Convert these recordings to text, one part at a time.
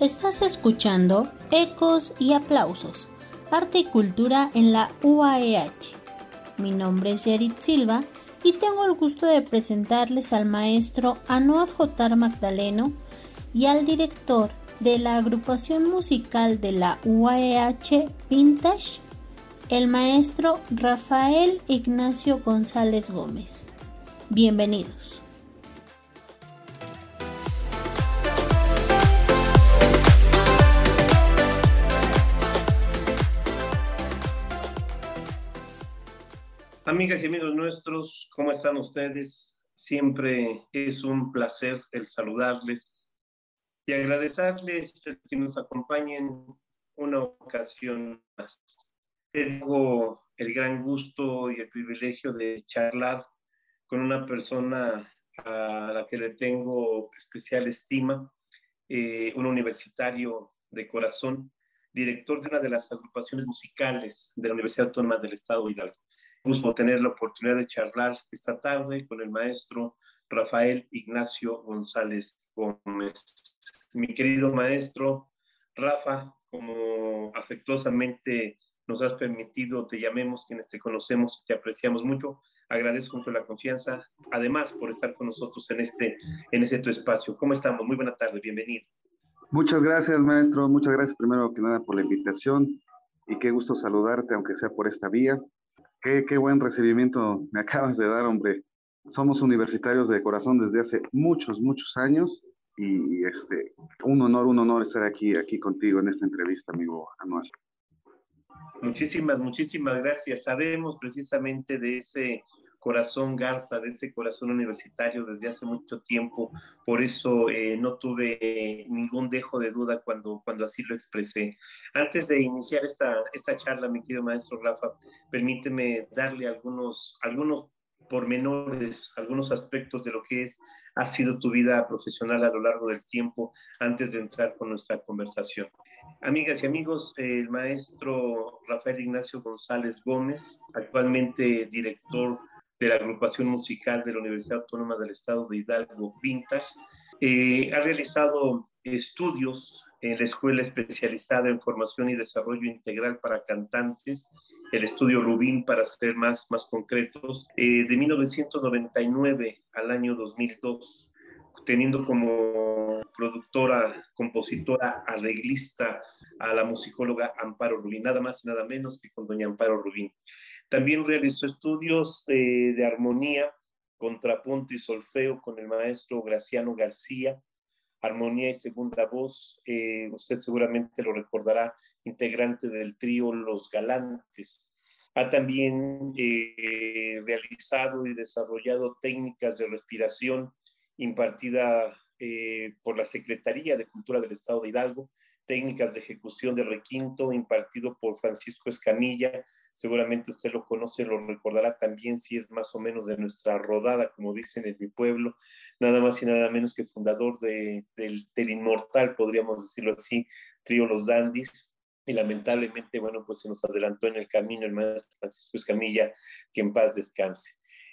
Estás escuchando Ecos y Aplausos, Arte y Cultura en la UAEH. Mi nombre es Yerit Silva y tengo el gusto de presentarles al maestro Anuar J. Magdaleno y al director de la agrupación musical de la UAEH Vintage, el maestro Rafael Ignacio González Gómez. Bienvenidos. Amigas y amigos nuestros, ¿cómo están ustedes? Siempre es un placer el saludarles y agradecerles que nos acompañen una ocasión más. Tengo el gran gusto y el privilegio de charlar con una persona a la que le tengo especial estima, eh, un universitario de corazón, director de una de las agrupaciones musicales de la Universidad Autónoma del Estado de Hidalgo gusto tener la oportunidad de charlar esta tarde con el maestro Rafael Ignacio González Gómez. Mi querido maestro Rafa, como afectuosamente nos has permitido, te llamemos quienes te conocemos, te apreciamos mucho. Agradezco mucho la confianza, además por estar con nosotros en este, en este tu espacio. ¿Cómo estamos? Muy buena tarde, bienvenido. Muchas gracias, maestro. Muchas gracias primero que nada por la invitación y qué gusto saludarte, aunque sea por esta vía. Qué, buen recibimiento me acabas de dar, hombre. Somos universitarios de corazón desde hace muchos, muchos años y este, un honor, un honor estar aquí, aquí contigo en esta entrevista, amigo Anual. Muchísimas, muchísimas gracias. Sabemos precisamente de ese corazón Garza, de ese corazón universitario desde hace mucho tiempo. Por eso eh, no tuve ningún dejo de duda cuando, cuando así lo expresé. Antes de iniciar esta, esta charla, mi querido maestro Rafa, permíteme darle algunos, algunos pormenores, algunos aspectos de lo que es, ha sido tu vida profesional a lo largo del tiempo antes de entrar con nuestra conversación. Amigas y amigos, el maestro Rafael Ignacio González Gómez, actualmente director de la agrupación musical de la Universidad Autónoma del Estado de Hidalgo, Vintage. Eh, ha realizado estudios en la Escuela Especializada en Formación y Desarrollo Integral para Cantantes, el estudio Rubín, para ser más, más concretos, eh, de 1999 al año 2002, teniendo como productora, compositora, arreglista a la musicóloga Amparo Rubín, nada más y nada menos que con doña Amparo Rubín. También realizó estudios eh, de armonía, contrapunto y solfeo con el maestro Graciano García, armonía y segunda voz. Eh, usted seguramente lo recordará, integrante del trío Los Galantes. Ha también eh, realizado y desarrollado técnicas de respiración impartida por la Secretaría de Cultura del Estado de Hidalgo, técnicas de ejecución de requinto impartido por Francisco Escamilla, seguramente usted lo conoce, lo recordará también si es más o menos de nuestra rodada, como dicen en mi pueblo, nada más y nada menos que fundador de, del, del, inmortal, podríamos decirlo así, trío Los Dandis, y lamentablemente, bueno, pues se nos adelantó en el camino el maestro Francisco Escamilla, que en paz descanse.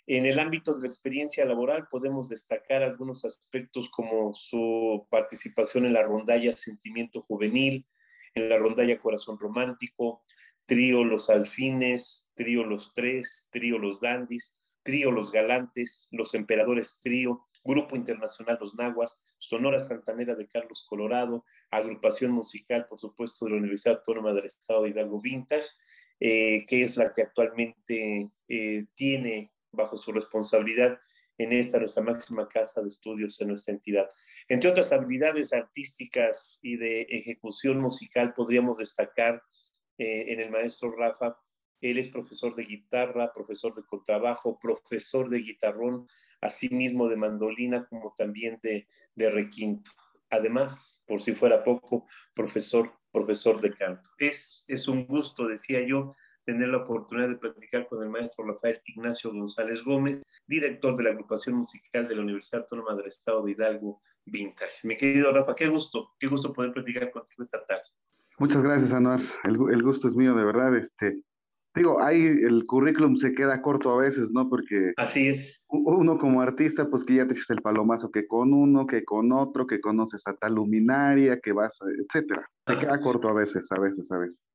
En el ámbito de la experiencia laboral podemos destacar algunos aspectos como su participación en la rondalla Sentimiento Juvenil, en la rondalla Corazón Romántico, trío Los Alfines, trío Los Tres, trío Los Dandis, trío Los Galantes, Los Emperadores Trío, Grupo Internacional Los Naguas, Sonora Santanera de Carlos Colorado, agrupación musical, por supuesto, de la Universidad Autónoma del Estado de Hidalgo Vintage, eh, que es la que actualmente eh, tiene bajo su responsabilidad en esta nuestra máxima casa de estudios en nuestra entidad. Entre otras habilidades artísticas y de ejecución musical, podríamos destacar eh, en el maestro Rafa. Él es profesor de guitarra, profesor de contrabajo, profesor de guitarrón, asimismo de mandolina, como también de, requinto. Además, por si fuera poco, profesor, profesor de canto. Es, es un gusto, decía yo, tener la oportunidad de platicar con el maestro Rafael Ignacio González Gómez, director de la agrupación musical de la Universidad Autónoma del Estado de Hidalgo, Vintage. Mi querido Rafa, qué gusto, qué gusto poder platicar contigo esta tarde. Muchas gracias, Anuar. El, el, gusto es mío, de verdad. Este, digo, ahí el currículum se queda corto a veces, ¿no? Porque así es. Uno como artista, pues que ya te hiciste el palomazo que con uno, que con otro, que conoces a tal luminaria, que vas, etcétera. Se queda corto a veces, a veces, a veces.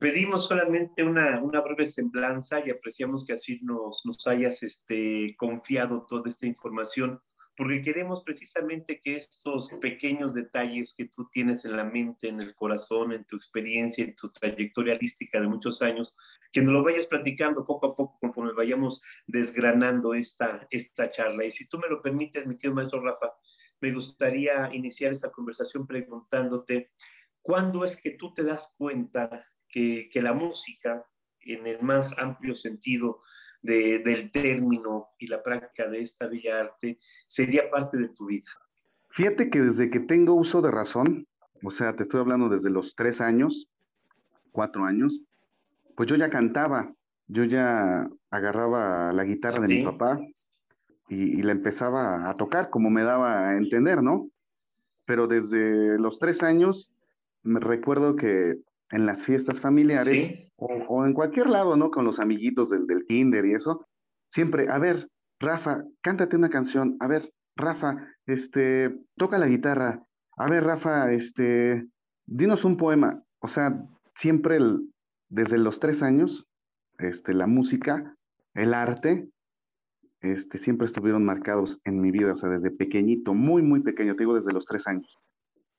Pedimos solamente una, una breve semblanza y apreciamos que así nos, nos hayas este, confiado toda esta información porque queremos precisamente que estos pequeños detalles que tú tienes en la mente, en el corazón, en tu experiencia, en tu trayectoria de muchos años, que nos lo vayas platicando poco a poco conforme vayamos desgranando esta, esta charla. Y si tú me lo permites, mi querido maestro Rafa, me gustaría iniciar esta conversación preguntándote, ¿cuándo es que tú te das cuenta que, que la música, en el más amplio sentido, del término y la práctica de esta bella arte sería parte de tu vida? Fíjate que desde que tengo uso de razón, o sea, te estoy hablando desde los tres años, cuatro años, pues yo ya cantaba, yo ya agarraba la guitarra de mi papá y, y, la empezaba a tocar como me daba a entender, ¿no? Pero desde los tres años me recuerdo que en las fiestas familiares o, en cualquier lado, ¿no? Con los amiguitos del, del kinder y eso, siempre, a ver, Rafa, cántate una canción, a ver, Rafa, este, toca la guitarra, a ver, Rafa, este, dinos un poema, o sea, siempre desde los tres años, este, la música, el arte, este, siempre estuvieron marcados en mi vida, o sea, desde pequeñito, muy, muy pequeño, te digo desde los tres años.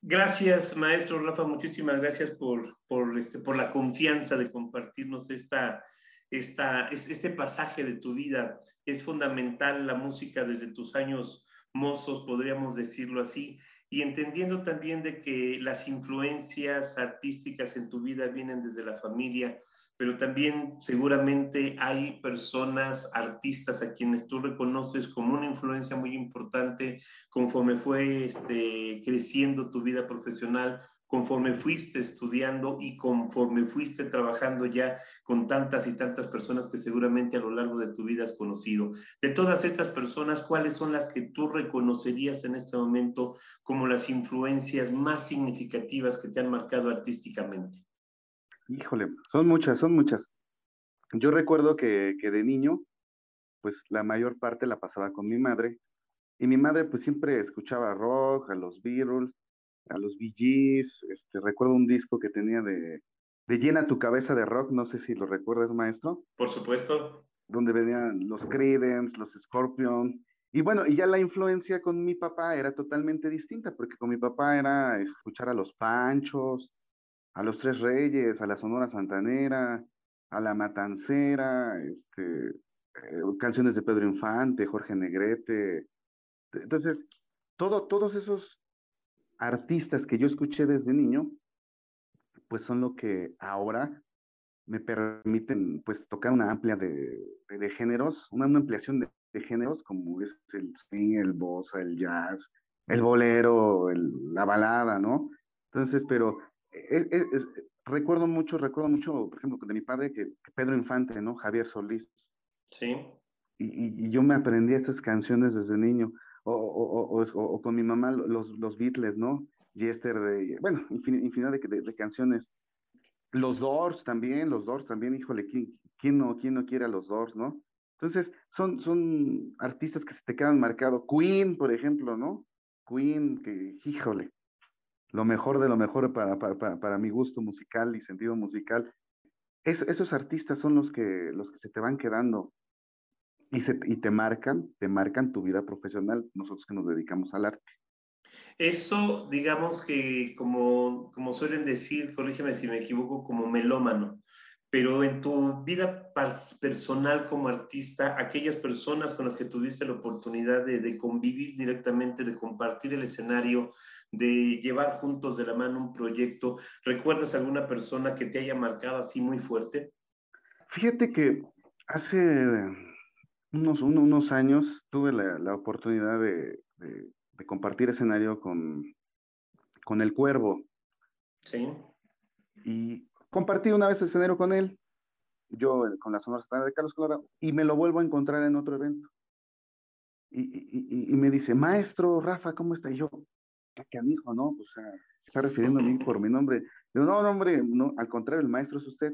Gracias, maestro Rafa, muchísimas gracias por, por, este, por la confianza de compartirnos esta, esta, este pasaje de tu vida. Es fundamental la música desde tus años mozos, podríamos decirlo así, y entendiendo también de que las influencias artísticas en tu vida vienen desde la familia, pero también seguramente hay personas, artistas a quienes tú reconoces como una influencia muy importante conforme fue este, creciendo tu vida profesional, conforme fuiste estudiando y conforme fuiste trabajando ya con tantas y tantas personas que seguramente a lo largo de tu vida has conocido. De todas estas personas, ¿cuáles son las que tú reconocerías en este momento como las influencias más significativas que te han marcado artísticamente? Híjole, son muchas, son muchas. Yo recuerdo que, que de niño, pues la mayor parte la pasaba con mi madre. Y mi madre pues siempre escuchaba rock, a los Beatles, a los Gees. Este, recuerdo un disco que tenía de, de Llena tu cabeza de rock, no sé si lo recuerdas, maestro. Por supuesto. Donde venían los Creedence, los Scorpion. Y bueno, y ya la influencia con mi papá era totalmente distinta, porque con mi papá era escuchar a los Panchos, a los Tres Reyes, a la Sonora Santanera, a la Matancera, este, eh, canciones de Pedro Infante, Jorge Negrete. Entonces, todo, todos esos artistas que yo escuché desde niño, pues son lo que ahora me permiten pues tocar una amplia de, de, géneros, una, ampliación de, de, géneros como es el swing, el bossa, el jazz, el bolero, la balada, ¿no? Entonces, pero recuerdo mucho, recuerdo mucho, por ejemplo, de mi padre, que, Pedro Infante, ¿no? Javier Solís. Sí. Y, y, yo me aprendí esas canciones desde niño. O, o, o, con mi mamá, los, los Beatles, ¿no? Yester, de, bueno, infinidad de, de, canciones. Los Doors también, los Doors también, híjole, ¿quién, quién, no, quién no quiere a los Doors, no? Entonces, son, son artistas que se te quedan marcados. Queen, por ejemplo, ¿no? Queen, que, híjole, lo mejor de lo mejor para, para, para mi gusto musical y sentido musical. Es, esos artistas son los que, los que se te van quedando y, se, y te marcan, te marcan tu vida profesional, nosotros que nos dedicamos al arte. Eso, digamos que como, como suelen decir, corrígeme si me equivoco, como melómano, pero en tu vida personal como artista, aquellas personas con las que tuviste la oportunidad de, de convivir directamente, de compartir el escenario, de llevar juntos de la mano un proyecto. ¿Recuerdas alguna persona que te haya marcado así muy fuerte? Fíjate que hace unos, unos años tuve la, la oportunidad de, de, de, compartir escenario con, con El Cuervo. Sí. Y compartí una vez escenario con él, yo con la Sonora de Carlos Colorado, y me lo vuelvo a encontrar en otro evento. Y, y, y, me dice, maestro Rafa, ¿cómo está? Y yo, ¿qué dijo, no? Pues, se está refiriendo a mí por mi nombre. Digo, no, no, hombre, al contrario, el maestro es usted.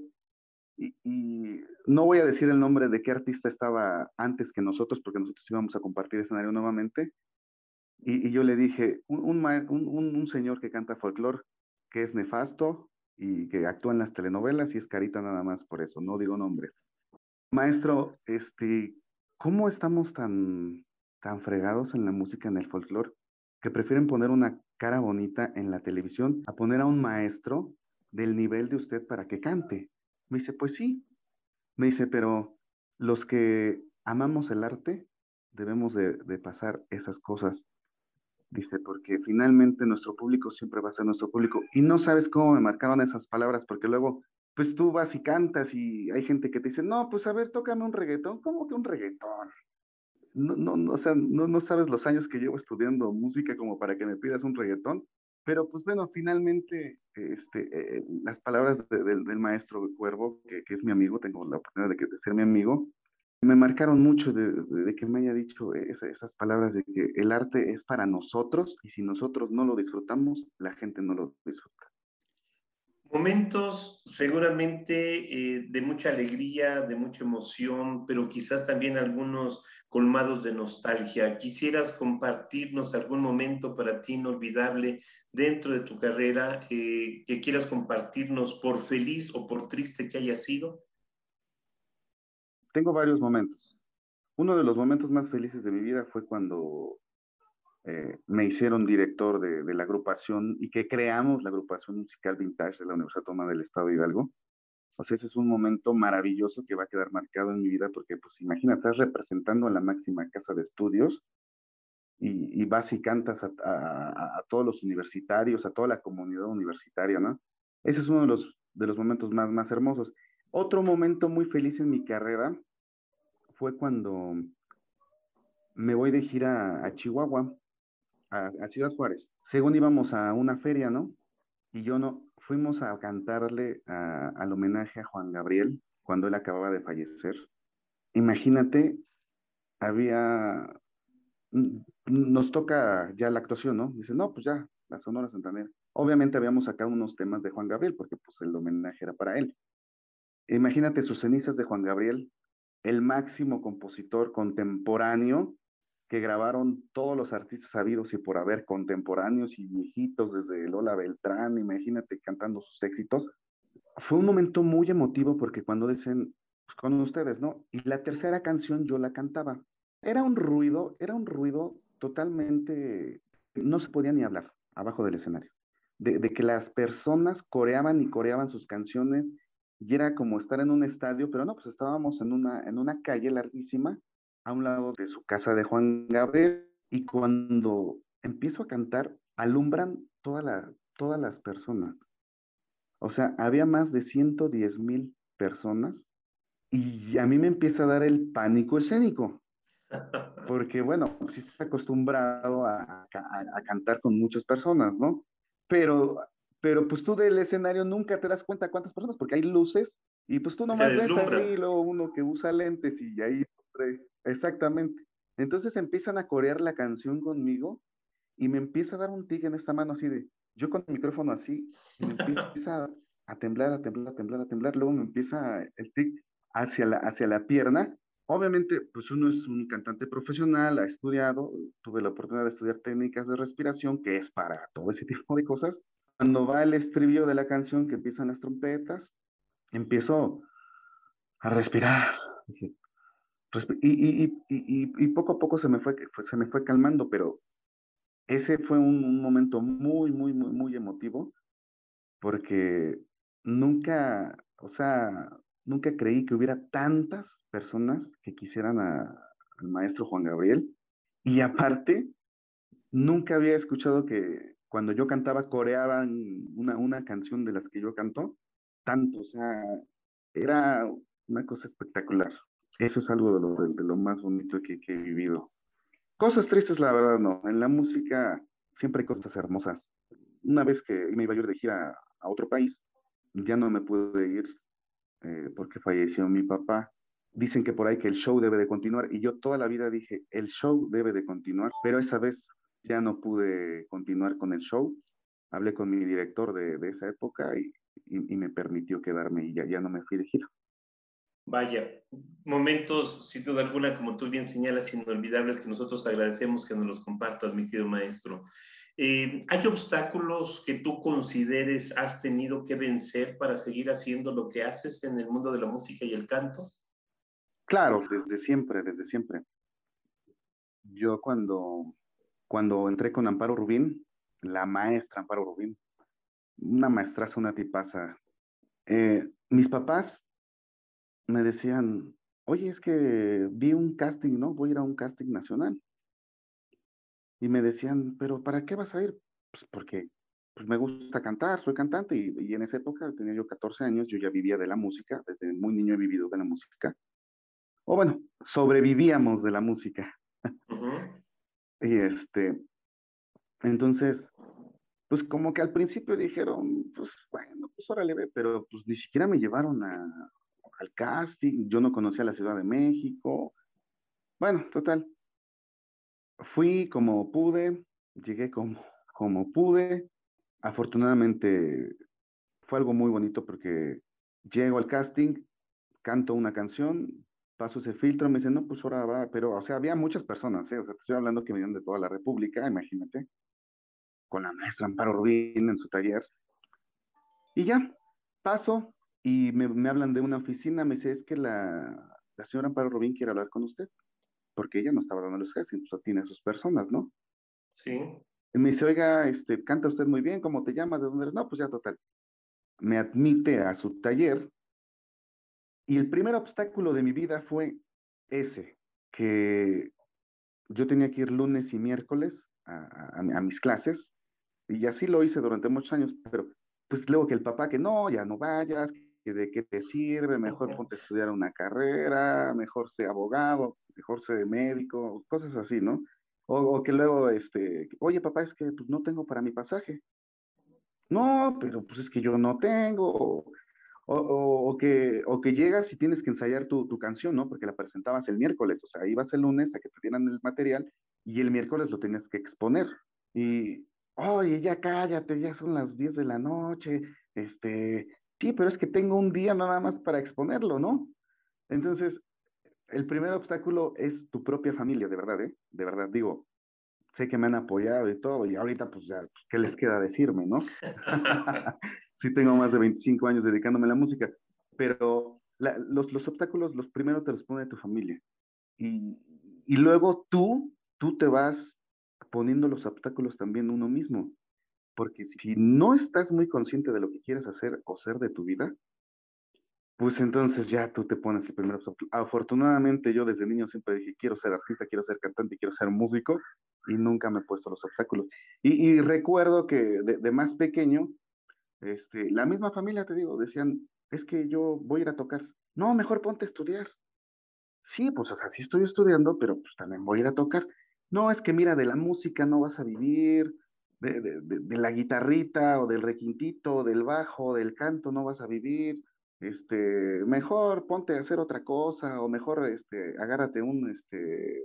Y, no voy a decir el nombre de qué artista estaba antes que nosotros, porque nosotros íbamos a compartir escenario nuevamente. Y, yo le dije, un, un, señor que canta folclore, que es nefasto y que actúa en las telenovelas y es carita nada más por eso, no digo nombres. Maestro, este, ¿cómo estamos tan, tan fregados en la música, en el folclore, que prefieren poner una cara bonita en la televisión a poner a un maestro del nivel de usted para que cante? Me dice, pues sí. Me dice, pero los que amamos el arte debemos de, pasar esas cosas. Dice, porque finalmente nuestro público siempre va a ser nuestro público. Y no sabes cómo me marcaron esas palabras, porque luego, pues tú vas y cantas y hay gente que te dice, no, pues a ver, tócame un reggaetón. ¿Cómo que un reggaetón? No, no, o sea, no, no sabes los años que llevo estudiando música como para que me pidas un reggaetón. Pero pues bueno, finalmente este, eh, las palabras del maestro Cuervo, que, que, es mi amigo, tengo la oportunidad de, de ser mi amigo, me marcaron mucho de, que me haya dicho esas palabras de que el arte es para nosotros y si nosotros no lo disfrutamos, la gente no lo disfruta. Momentos seguramente eh, de mucha alegría, de mucha emoción, pero quizás también algunos colmados de nostalgia. ¿Quisieras compartirnos algún momento para ti inolvidable dentro de tu carrera eh, que quieras compartirnos por feliz o por triste que haya sido? Tengo varios momentos. Uno de los momentos más felices de mi vida fue cuando eh, me hicieron director de, de, la agrupación y que creamos la agrupación musical Vintage de la Universidad Autónoma del Estado de Hidalgo. O sea, ese es un momento maravilloso que va a quedar marcado en mi vida porque, pues, imagínate, estás representando a la máxima casa de estudios y, vas y cantas a, todos los universitarios, a toda la comunidad universitaria, ¿no? Ese es uno de los, de los momentos más, más hermosos. Otro momento muy feliz en mi carrera fue cuando me voy de gira a Chihuahua, a, Ciudad Juárez. Según íbamos a una feria, ¿no? Y yo no, fuimos a cantarle al homenaje a Juan Gabriel cuando él acababa de fallecer. Imagínate, había, nos toca ya la actuación, ¿no? Dice, no, pues ya, la Sonora Santander. Obviamente habíamos sacado unos temas de Juan Gabriel, porque pues el homenaje era para él. Imagínate sus cenizas de Juan Gabriel, el máximo compositor contemporáneo que grabaron todos los artistas sabidos y por haber contemporáneos y viejitos desde Lola Beltrán, imagínate cantando sus éxitos. Fue un momento muy emotivo porque cuando dicen, pues, con ustedes, ¿no? Y la tercera canción yo la cantaba. Era un ruido, era un ruido totalmente, no se podía ni hablar abajo del escenario. De, que las personas coreaban y coreaban sus canciones y era como estar en un estadio, pero no, pues estábamos en una, en una calle larguísima a un lado de su casa de Juan Gabriel y cuando empiezo a cantar, alumbran toda todas las personas. O sea, había más de 110 mil personas y a mí me empieza a dar el pánico escénico. Porque, bueno, sí estás acostumbrado a, cantar con muchas personas, ¿no? Pero, pero pues tú del escenario nunca te das cuenta cuántas personas, porque hay luces y pues tú nomás ves ahí luego uno que usa lentes y ahí Exactamente. Entonces empiezan a corear la canción conmigo y me empieza a dar un tic en esta mano así de, yo con el micrófono así, me empieza a temblar, a temblar, a temblar, a temblar, luego me empieza el tic hacia la, hacia la pierna. Obviamente, pues uno es un cantante profesional, ha estudiado, tuve la oportunidad de estudiar técnicas de respiración, que es para todo ese tipo de cosas. Cuando va el estribillo de la canción, que empiezan las trompetas, empiezo a respirar. Y, y, poco a poco se me fue, se me fue calmando, pero ese fue un, momento muy, muy, muy, muy emotivo, porque nunca, o sea, nunca creí que hubiera tantas personas que quisieran al maestro Juan Gabriel. Y aparte, nunca había escuchado que cuando yo cantaba coreaban una, una canción de las que yo canto, tanto, o sea, era una cosa espectacular. Eso es algo de lo, de, lo más bonito que, he vivido. Cosas tristes, la verdad, no. En la música siempre hay cosas hermosas. Una vez que me iba a ir de gira a otro país, ya no me pude ir eh, porque falleció mi papá. Dicen que por ahí que el show debe de continuar y yo toda la vida dije, el show debe de continuar, pero esa vez ya no pude continuar con el show. Hablé con mi director de, de esa época y, y, me permitió quedarme y ya, ya no me fui de gira. Vaya, momentos, sin duda alguna, como tú bien señalas, inolvidables que nosotros agradecemos que nos los compartas, mi querido maestro. Eh, ¿Hay obstáculos que tú consideres has tenido que vencer para seguir haciendo lo que haces en el mundo de la música y el canto? Claro, desde siempre, desde siempre. Yo cuando, cuando entré con Amparo Rubín, la maestra Amparo Rubín, una maestraza, una tipaza, eh, mis papás me decían, oye, es que vi un casting, ¿no? Voy a ir a un casting nacional. Y me decían, pero ¿para qué vas a ir? Pues porque pues me gusta cantar, soy cantante y, en esa época tenía yo 14 años, yo ya vivía de la música, desde muy niño he vivido de la música. O bueno, sobrevivíamos de la música. y este, entonces, pues como que al principio dijeron, pues bueno, pues órale, ve, pero pues ni siquiera me llevaron a, al casting, yo no conocía la Ciudad de México. Bueno, total, fui como pude, llegué como, como pude. Afortunadamente fue algo muy bonito porque llego al casting, canto una canción, paso ese filtro, me dicen, no, pues ahora va, pero, o sea, había muchas personas, ¿eh? o sea, te estoy hablando que venían de toda la República, imagínate, con la maestra Amparo Rubín en su taller. Y ya, paso y me, me hablan de una oficina, me dice, es que la, la señora Amparo Rubín quiere hablar con usted porque ella no estaba dando los castings, pues tiene a sus personas, ¿no? Sí. Y me dice, oiga, este, canta usted muy bien, ¿cómo te llamas? ¿De dónde eres? No, pues ya total. Me admite a su taller y el primer obstáculo de mi vida fue ese, que yo tenía que ir lunes y miércoles a, a, mis clases y así lo hice durante muchos años, pero pues luego que el papá que no, ya no vayas, que de qué te sirve, mejor ponte a estudiar una carrera, mejor sea abogado, mejor sé médico, cosas así, ¿no? O, que luego, este, oye papá, es que pues, no tengo para mi pasaje. No, pero pues es que yo no tengo. O, o, que, o que llegas y tienes que ensayar tu, tu, canción, ¿no? Porque la presentabas el miércoles, o sea, ibas el lunes a que te dieran el material y el miércoles lo tenías que exponer. Y, oye, ya cállate, ya son las 10 de la noche, este, sí, pero es que tengo un día nada más para exponerlo, ¿no? Entonces, el primer obstáculo es tu propia familia, de verdad, ¿eh? De verdad, digo, sé que me han apoyado y todo, y ahorita pues ya, ¿qué les queda decirme, no? sí tengo más de 25 años dedicándome a la música, pero los, los, obstáculos, los primeros te los pone tu familia. Y, y luego tú, tú te vas poniendo los obstáculos también uno mismo. Porque si no estás muy consciente de lo que quieres hacer o ser de tu vida, pues entonces ya tú te pones el primer Afortunadamente yo desde niño siempre dije, quiero ser artista, quiero ser cantante, quiero ser músico, y nunca me he puesto los obstáculos. Y, recuerdo que de, más pequeño, este, la misma familia, te digo, decían, es que yo voy a ir a tocar. No, mejor ponte a estudiar. Sí, pues o sea, estoy estudiando, pero pues también voy a ir a tocar. No, es que mira, de la música no vas a vivir, de, de, de la guitarrita o del requintito, del bajo, del canto no vas a vivir este, mejor ponte a hacer otra cosa, o mejor, este, agárrate un, este,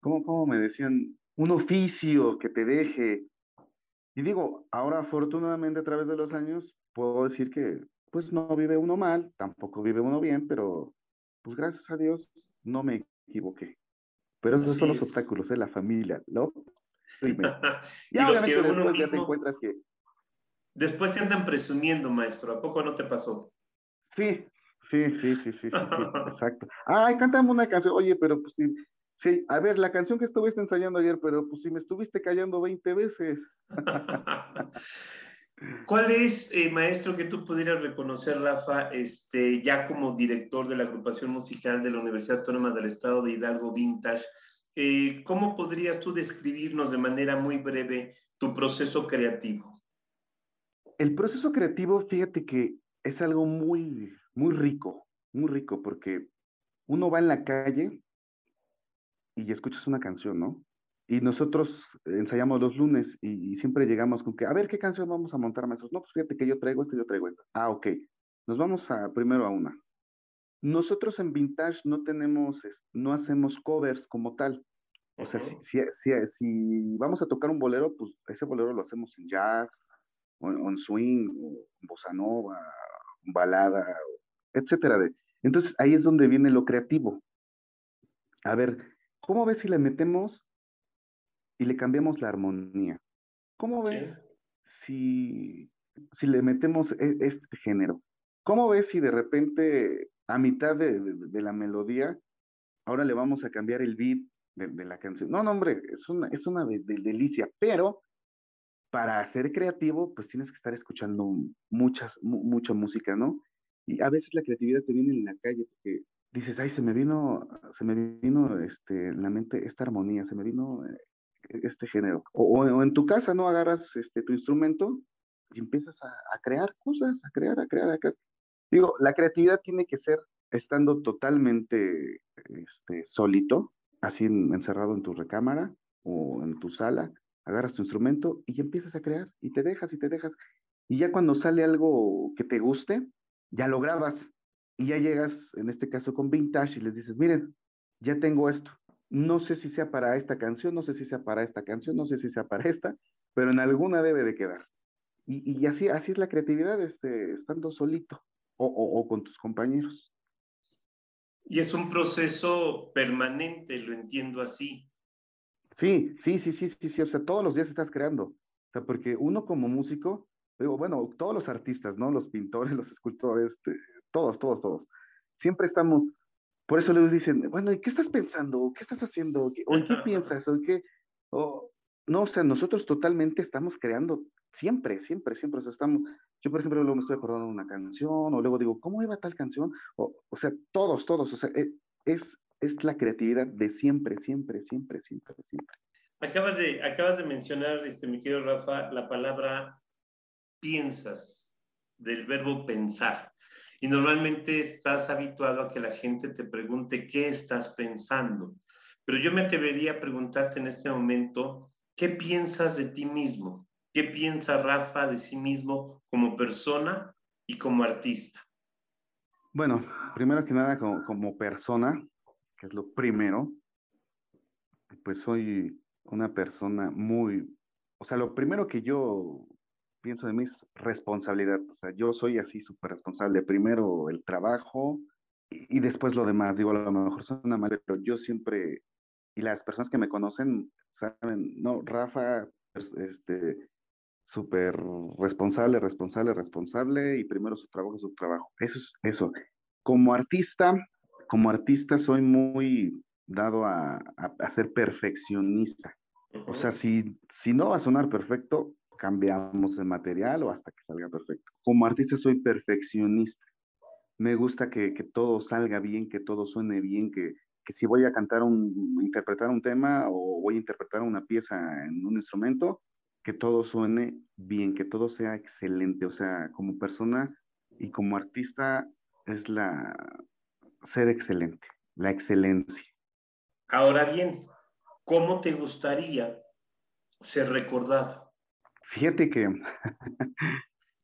¿cómo, cómo me decían? Un oficio que te deje. Y digo, ahora afortunadamente a través de los años puedo decir que pues no vive uno mal, tampoco vive uno bien, pero pues gracias a Dios no me equivoqué. Pero esos son los obstáculos de la familia, ¿no? y, obviamente después ya te encuentras que... Después se andan presumiendo, maestro, ¿a poco no te pasó? Sí, sí, sí, sí, sí, sí, exacto. Ay, cántame una canción. Oye, pero pues sí, sí, a ver, la canción que estuviste ensayando ayer, pero pues si me estuviste callando 20 veces. ¿Cuál es, eh, maestro, que tú pudieras reconocer, Rafa, este, ya como director de la agrupación musical de la Universidad Autónoma del Estado de Hidalgo Vintage? Eh, ¿Cómo podrías tú describirnos de manera muy breve tu proceso creativo? El proceso creativo, fíjate que es algo muy, muy rico, muy rico, porque uno va en la calle y escuchas una canción, ¿no? Y nosotros ensayamos los lunes y, siempre llegamos con que, a ver, ¿qué canción vamos a montar, maestros? No, pues fíjate que yo traigo esto, yo traigo esto. Ah, ok. Nos vamos a, primero a una. Nosotros en Vintage no tenemos, no hacemos covers como tal. O sea, si, si, si, vamos a tocar un bolero, pues ese bolero lo hacemos en jazz, en, swing, o en bossa nova, balada, etcétera. Entonces ahí es donde viene lo creativo. A ver, ¿cómo ves si le metemos y le cambiamos la armonía? ¿Cómo ves si, si le metemos e, este género? ¿Cómo ves si de repente a mitad de, la melodía, ahora le vamos a cambiar el beat de, la canción? No, no, hombre, es una, es una delicia, pero para ser creativo, pues tienes que estar escuchando muchas, mucha música, ¿no? Y a veces la creatividad te viene en la calle porque dices, ay, se me vino, se me vino este, en la mente esta armonía, se me vino eh, este género. O, o, en tu casa, ¿no? Agarras este, tu instrumento y empiezas a, a, crear cosas, a crear, a crear, a crear. Digo, la creatividad tiene que ser estando totalmente este, solito, así encerrado en tu recámara o en tu sala, agarras tu instrumento y empiezas a crear y te dejas y te dejas. Y ya cuando sale algo que te guste, ya lo grabas y ya llegas, en este caso con Vintage, y les dices, miren, ya tengo esto. No sé si sea para esta canción, no sé si sea para esta canción, no sé si sea para esta, pero en alguna debe de quedar. Y, y así, así es la creatividad, este, estando solito o, o con tus compañeros. Y es un proceso permanente, lo entiendo así. Sí, sí, sí, sí, sí, sí, o sea, todos los días estás creando. O sea, porque uno como músico, digo, bueno, todos los artistas, ¿no? Los pintores, los escultores, este, todos, todos, todos. Siempre estamos, por eso les dicen, bueno, ¿y qué estás pensando? ¿Qué estás haciendo? ¿O en qué piensas? ¿O en qué? No, o sea, nosotros totalmente estamos creando siempre, siempre, siempre. O sea, estamos, yo por ejemplo luego me estoy acordando de una canción, o luego digo, ¿cómo iba tal canción? O, o sea, todos, todos, o sea, e, es, es la creatividad de siempre, siempre, siempre, siempre, siempre. Acabas de, acabas de mencionar, este, mi querido Rafa, la palabra piensas, del verbo pensar. Y normalmente estás habituado a que la gente te pregunte qué estás pensando. Pero yo me atrevería a preguntarte en este momento, ¿qué piensas de ti mismo? ¿Qué piensa Rafa de sí mismo como persona y como artista? Bueno, primero que nada, como, persona, que es lo primero, pues soy una persona muy, o sea, lo primero que yo pienso de mí es responsabilidad, o sea, yo soy así súper responsable, primero el trabajo y, después lo demás, digo, a lo mejor suena mal, pero yo siempre, y las personas que me conocen saben, no, Rafa, pues, este, súper responsable, responsable, responsable, y primero su trabajo, su trabajo, eso es eso. Como artista, como artista soy muy dado a, ser perfeccionista. O sea, si, si no va a sonar perfecto, cambiamos el material o hasta que salga perfecto. Como artista soy perfeccionista. Me gusta que, todo salga bien, que todo suene bien, que, que, si voy a cantar un, interpretar un tema o voy a interpretar una pieza en un instrumento, que todo suene bien, que todo sea excelente. O sea, como persona y como artista es la, ser excelente, la excelencia. Ahora bien, ¿cómo te gustaría ser recordado? Fíjate que,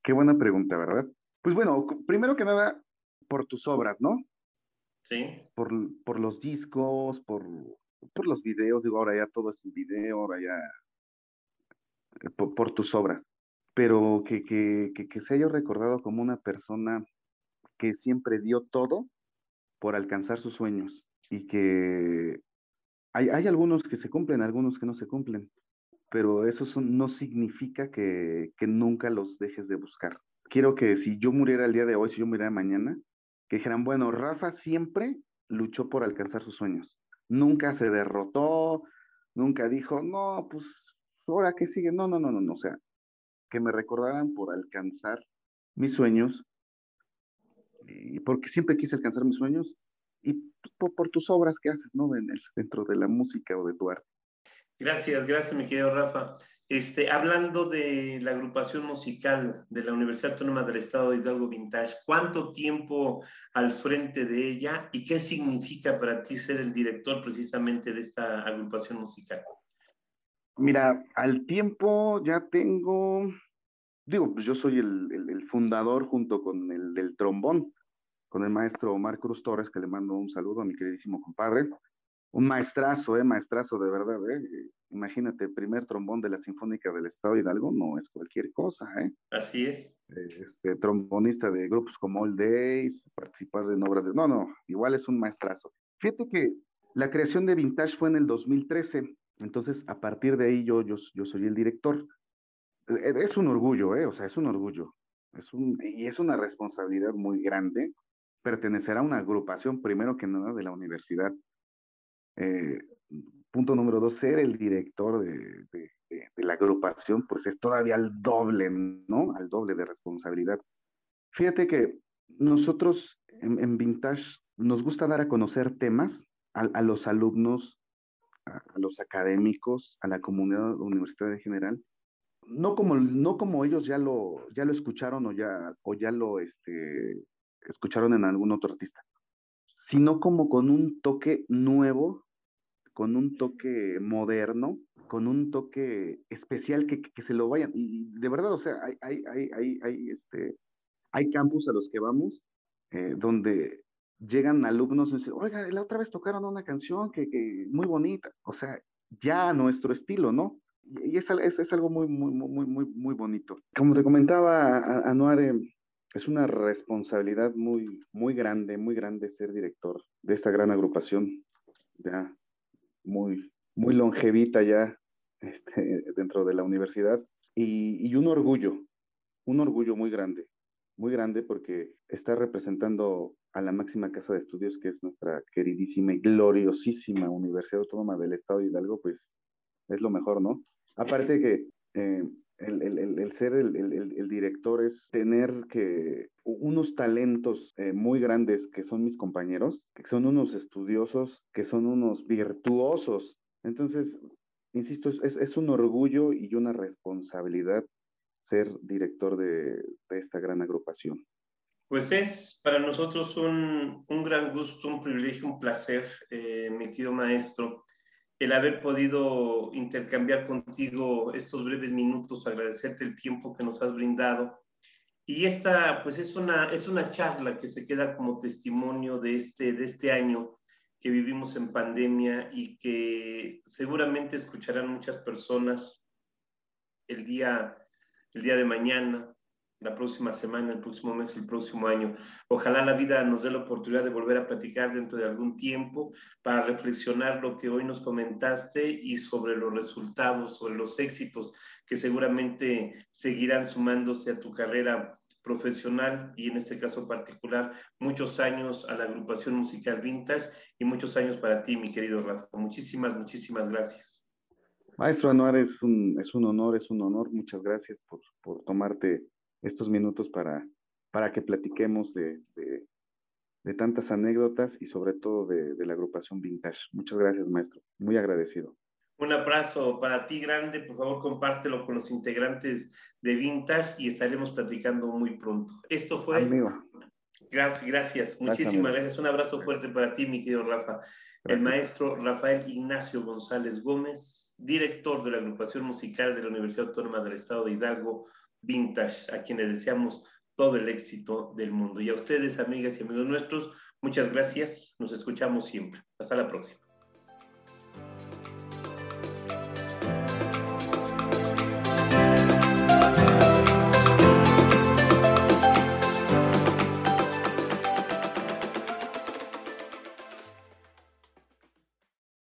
qué buena pregunta, ¿verdad? Pues bueno, primero que nada, por tus obras, ¿no? Sí. Por, por los discos, por, por los videos, digo, ahora ya todo es en video, ahora ya, eh, por, tus obras. Pero que, que, que, se haya recordado como una persona que siempre dio todo por alcanzar sus sueños y que hay, hay, algunos que se cumplen, algunos que no se cumplen, pero eso no significa que, que, nunca los dejes de buscar. Quiero que si yo muriera el día de hoy, si yo muriera mañana, que dijeran, bueno, Rafa siempre luchó por alcanzar sus sueños. Nunca se derrotó, nunca dijo, no, pues ahora que sigue. No, no, no, no, no. O sea, que me recordaran por alcanzar mis sueños y porque siempre quise alcanzar mis sueños y por, tus obras que haces, ¿no? En dentro de la música o de tu arte. Gracias, gracias, mi querido Rafa. Este, hablando de la agrupación musical de la Universidad Autónoma del Estado de Hidalgo Vintage, ¿cuánto tiempo al frente de ella y qué significa para ti ser el director precisamente de esta agrupación musical? Mira, al tiempo ya tengo digo, pues yo soy el, fundador junto con el del trombón, con el maestro Omar Cruz Torres, que le mando un saludo a mi queridísimo compadre. Un maestrazo, ¿eh? Maestrazo de verdad, ¿eh? Imagínate, el primer trombón de la Sinfónica del Estado de Hidalgo no es cualquier cosa, ¿eh? Así es. Este, trombonista de grupos como All Days, participar en obras de... No, no, igual es un maestrazo. Fíjate que la creación de Vintage fue en el 2013, entonces a partir de ahí yo, yo, yo soy el director. E, es un orgullo, ¿eh? O sea, es un orgullo. Es un, y es una responsabilidad muy grande pertenecer a una agrupación, primero que nada, de la universidad. Eh, punto número dos, ser el director de, la agrupación, pues es todavía al doble, ¿no? Al doble de responsabilidad. Fíjate que nosotros en, Vintage nos gusta dar a conocer temas a, los alumnos, a, los académicos, a la comunidad universitaria en general, no como, no como ellos ya lo, ya lo escucharon o ya, o ya lo este, escucharon en algún otro artista, sino como con un toque nuevo, con un toque moderno, con un toque especial que, que, se lo vayan. Y de verdad, o sea, hay, hay, hay, hay, este, hay campus a los que vamos eh, donde llegan alumnos y dicen, oiga, la otra vez tocaron una canción que, que muy bonita, o sea, ya nuestro estilo, ¿no? Y es, es, es, algo muy, muy, muy, muy, muy bonito. Como te comentaba, Anuare, es una responsabilidad muy, muy grande, muy grande ser director de esta gran agrupación, ya muy, muy longevita ya este, dentro de la universidad, y, y un orgullo, un orgullo muy grande, muy grande porque está representando a la máxima casa de estudios que es nuestra queridísima y gloriosísima Universidad Autónoma del Estado de Hidalgo, pues es lo mejor, ¿no? Aparte que eh, el, ser el, director es tener que unos talentos eh, muy grandes que son mis compañeros, que son unos estudiosos, que son unos virtuosos. Entonces, insisto, es, es un orgullo y una responsabilidad ser director de, esta gran agrupación. Pues es para nosotros un, un gran gusto, un privilegio, un placer, eh, mi querido maestro, el haber podido intercambiar contigo estos breves minutos, agradecerte el tiempo que nos has brindado. Y esta, pues es una, es una charla que se queda como testimonio de este, de este año que vivimos en pandemia y que seguramente escucharán muchas personas el día, el día de mañana, la próxima semana, el próximo mes, el próximo año. Ojalá la vida nos dé la oportunidad de volver a platicar dentro de algún tiempo para reflexionar lo que hoy nos comentaste y sobre los resultados, sobre los éxitos que seguramente seguirán sumándose a tu carrera profesional y en este caso particular, muchos años a la agrupación musical Vintage y muchos años para ti, mi querido Rafa. Muchísimas, muchísimas gracias. Maestro Anuar, es un, es un honor, es un honor. Muchas gracias por, por tomarte estos minutos para, para que platiquemos de, de, tantas anécdotas y sobre todo de, de, la agrupación Vintage. Muchas gracias, maestro. Muy agradecido. Un abrazo para ti grande. Por favor, compártelo con los integrantes de Vintage y estaremos platicando muy pronto. Esto fue... Amigo. Gracias, gracias. Muchísimas gracias. Un abrazo fuerte para ti, mi querido Rafa. El maestro Rafael Ignacio González Gómez, director de la agrupación musical de la Universidad Autónoma del Estado de Hidalgo, Vintage, a quienes deseamos todo el éxito del mundo. Y a ustedes, amigas y amigos nuestros, muchas gracias. Nos escuchamos siempre. Hasta la próxima.